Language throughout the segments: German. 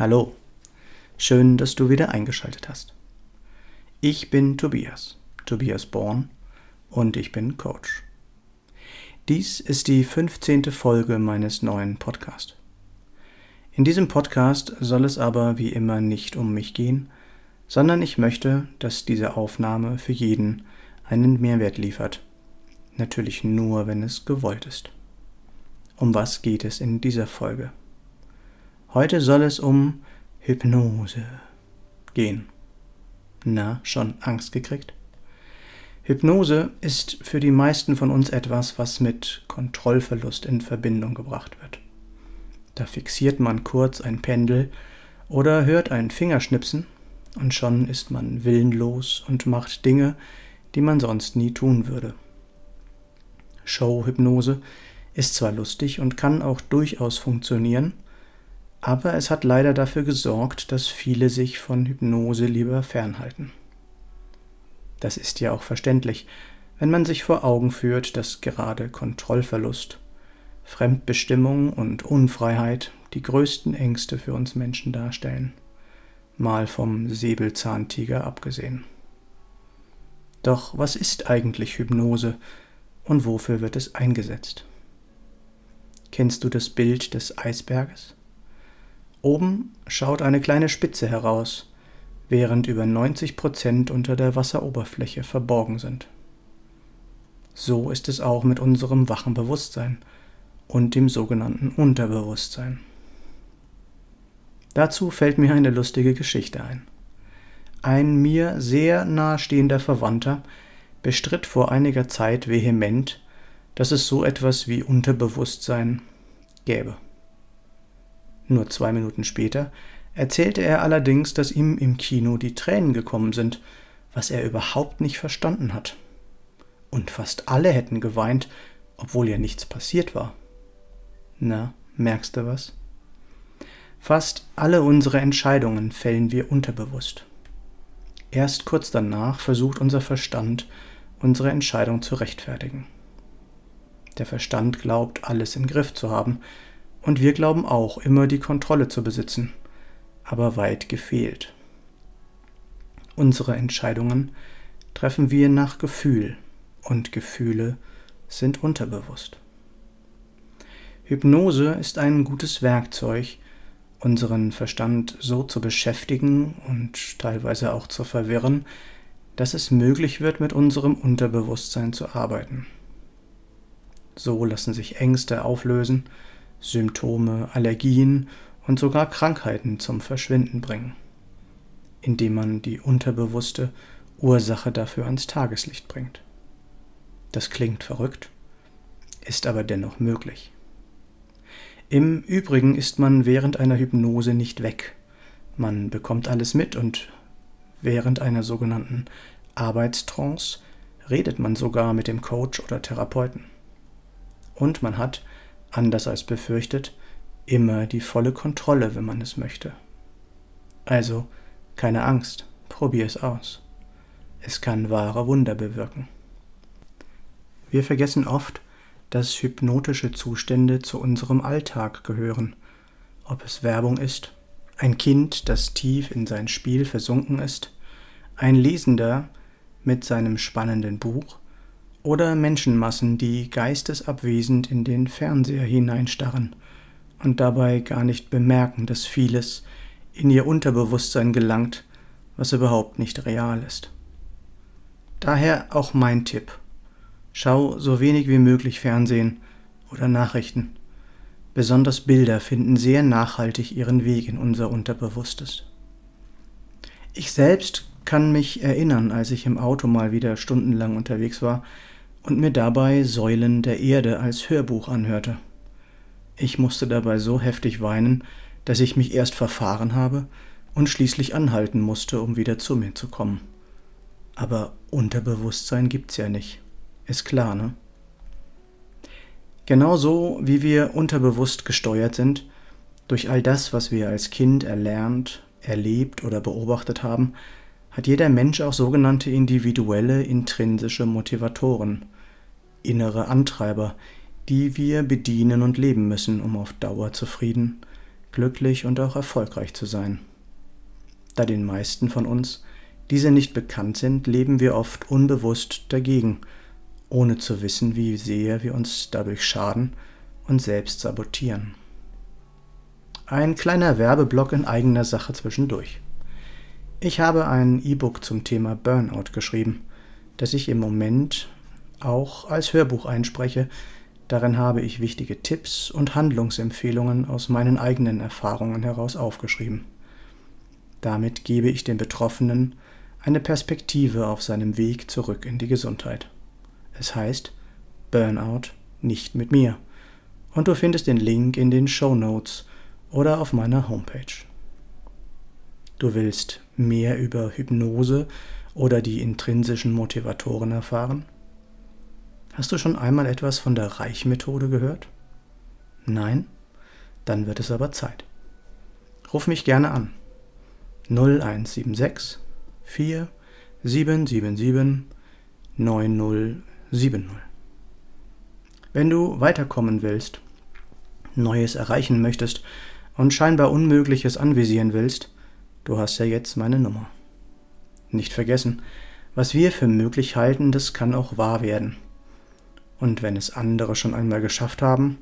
Hallo, schön, dass du wieder eingeschaltet hast. Ich bin Tobias, Tobias Born, und ich bin Coach. Dies ist die 15. Folge meines neuen Podcasts. In diesem Podcast soll es aber wie immer nicht um mich gehen, sondern ich möchte, dass diese Aufnahme für jeden einen Mehrwert liefert. Natürlich nur, wenn es gewollt ist. Um was geht es in dieser Folge? Heute soll es um Hypnose gehen. Na, schon Angst gekriegt? Hypnose ist für die meisten von uns etwas, was mit Kontrollverlust in Verbindung gebracht wird. Da fixiert man kurz ein Pendel oder hört ein Fingerschnipsen und schon ist man willenlos und macht Dinge, die man sonst nie tun würde. Showhypnose ist zwar lustig und kann auch durchaus funktionieren, aber es hat leider dafür gesorgt, dass viele sich von Hypnose lieber fernhalten. Das ist ja auch verständlich, wenn man sich vor Augen führt, dass gerade Kontrollverlust, Fremdbestimmung und Unfreiheit die größten Ängste für uns Menschen darstellen, mal vom Säbelzahntiger abgesehen. Doch was ist eigentlich Hypnose und wofür wird es eingesetzt? Kennst du das Bild des Eisberges? Oben schaut eine kleine Spitze heraus, während über 90 Prozent unter der Wasseroberfläche verborgen sind. So ist es auch mit unserem wachen Bewusstsein und dem sogenannten Unterbewusstsein. Dazu fällt mir eine lustige Geschichte ein. Ein mir sehr nahestehender Verwandter bestritt vor einiger Zeit vehement, dass es so etwas wie Unterbewusstsein gäbe. Nur zwei Minuten später erzählte er allerdings, dass ihm im Kino die Tränen gekommen sind, was er überhaupt nicht verstanden hat. Und fast alle hätten geweint, obwohl ja nichts passiert war. Na, merkst du was? Fast alle unsere Entscheidungen fällen wir unterbewusst. Erst kurz danach versucht unser Verstand, unsere Entscheidung zu rechtfertigen. Der Verstand glaubt, alles im Griff zu haben, und wir glauben auch immer die Kontrolle zu besitzen, aber weit gefehlt. Unsere Entscheidungen treffen wir nach Gefühl und Gefühle sind unterbewusst. Hypnose ist ein gutes Werkzeug, unseren Verstand so zu beschäftigen und teilweise auch zu verwirren, dass es möglich wird, mit unserem Unterbewusstsein zu arbeiten. So lassen sich Ängste auflösen, Symptome, Allergien und sogar Krankheiten zum Verschwinden bringen, indem man die unterbewusste Ursache dafür ans Tageslicht bringt. Das klingt verrückt, ist aber dennoch möglich. Im Übrigen ist man während einer Hypnose nicht weg. Man bekommt alles mit und während einer sogenannten Arbeitstrance redet man sogar mit dem Coach oder Therapeuten. Und man hat anders als befürchtet, immer die volle Kontrolle, wenn man es möchte. Also, keine Angst, probier es aus. Es kann wahre Wunder bewirken. Wir vergessen oft, dass hypnotische Zustände zu unserem Alltag gehören, ob es Werbung ist, ein Kind, das tief in sein Spiel versunken ist, ein Lesender mit seinem spannenden Buch oder Menschenmassen, die geistesabwesend in den Fernseher hineinstarren und dabei gar nicht bemerken, dass vieles in ihr Unterbewusstsein gelangt, was überhaupt nicht real ist. Daher auch mein Tipp. Schau so wenig wie möglich Fernsehen oder Nachrichten. Besonders Bilder finden sehr nachhaltig ihren Weg in unser Unterbewusstes. Ich selbst kann mich erinnern, als ich im Auto mal wieder stundenlang unterwegs war, und mir dabei Säulen der Erde als Hörbuch anhörte. Ich musste dabei so heftig weinen, dass ich mich erst verfahren habe und schließlich anhalten musste, um wieder zu mir zu kommen. Aber Unterbewusstsein gibt's ja nicht. Ist klar, ne? Genauso wie wir unterbewusst gesteuert sind, durch all das, was wir als Kind erlernt, erlebt oder beobachtet haben, hat jeder Mensch auch sogenannte individuelle intrinsische Motivatoren, innere Antreiber, die wir bedienen und leben müssen, um auf Dauer zufrieden, glücklich und auch erfolgreich zu sein. Da den meisten von uns diese nicht bekannt sind, leben wir oft unbewusst dagegen, ohne zu wissen, wie sehr wir uns dadurch schaden und selbst sabotieren. Ein kleiner Werbeblock in eigener Sache zwischendurch. Ich habe ein E-Book zum Thema Burnout geschrieben, das ich im Moment auch als Hörbuch einspreche. Darin habe ich wichtige Tipps und Handlungsempfehlungen aus meinen eigenen Erfahrungen heraus aufgeschrieben. Damit gebe ich den Betroffenen eine Perspektive auf seinem Weg zurück in die Gesundheit. Es heißt Burnout nicht mit mir. Und du findest den Link in den Show Notes oder auf meiner Homepage. Du willst mehr über Hypnose oder die intrinsischen Motivatoren erfahren? Hast du schon einmal etwas von der Reichmethode gehört? Nein? Dann wird es aber Zeit. Ruf mich gerne an. 0176 4 777 9070. Wenn du weiterkommen willst, Neues erreichen möchtest und scheinbar Unmögliches anvisieren willst, du hast ja jetzt meine Nummer. Nicht vergessen, was wir für möglich halten, das kann auch wahr werden. Und wenn es andere schon einmal geschafft haben,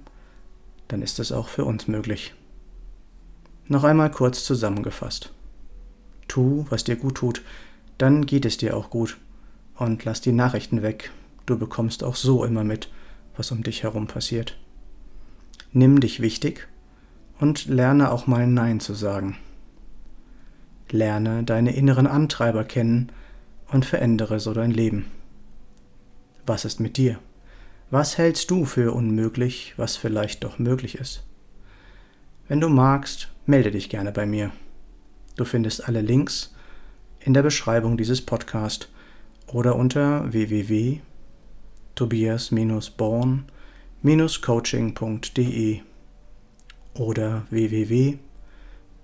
dann ist es auch für uns möglich. Noch einmal kurz zusammengefasst. Tu, was dir gut tut, dann geht es dir auch gut. Und lass die Nachrichten weg, du bekommst auch so immer mit, was um dich herum passiert. Nimm dich wichtig und lerne auch mal Nein zu sagen. Lerne deine inneren Antreiber kennen und verändere so dein Leben. Was ist mit dir? Was hältst du für unmöglich, was vielleicht doch möglich ist? Wenn du magst, melde dich gerne bei mir. Du findest alle Links in der Beschreibung dieses Podcasts oder unter www.tobias-born-coaching.de oder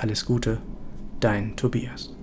Alles Gute, dein Tobias.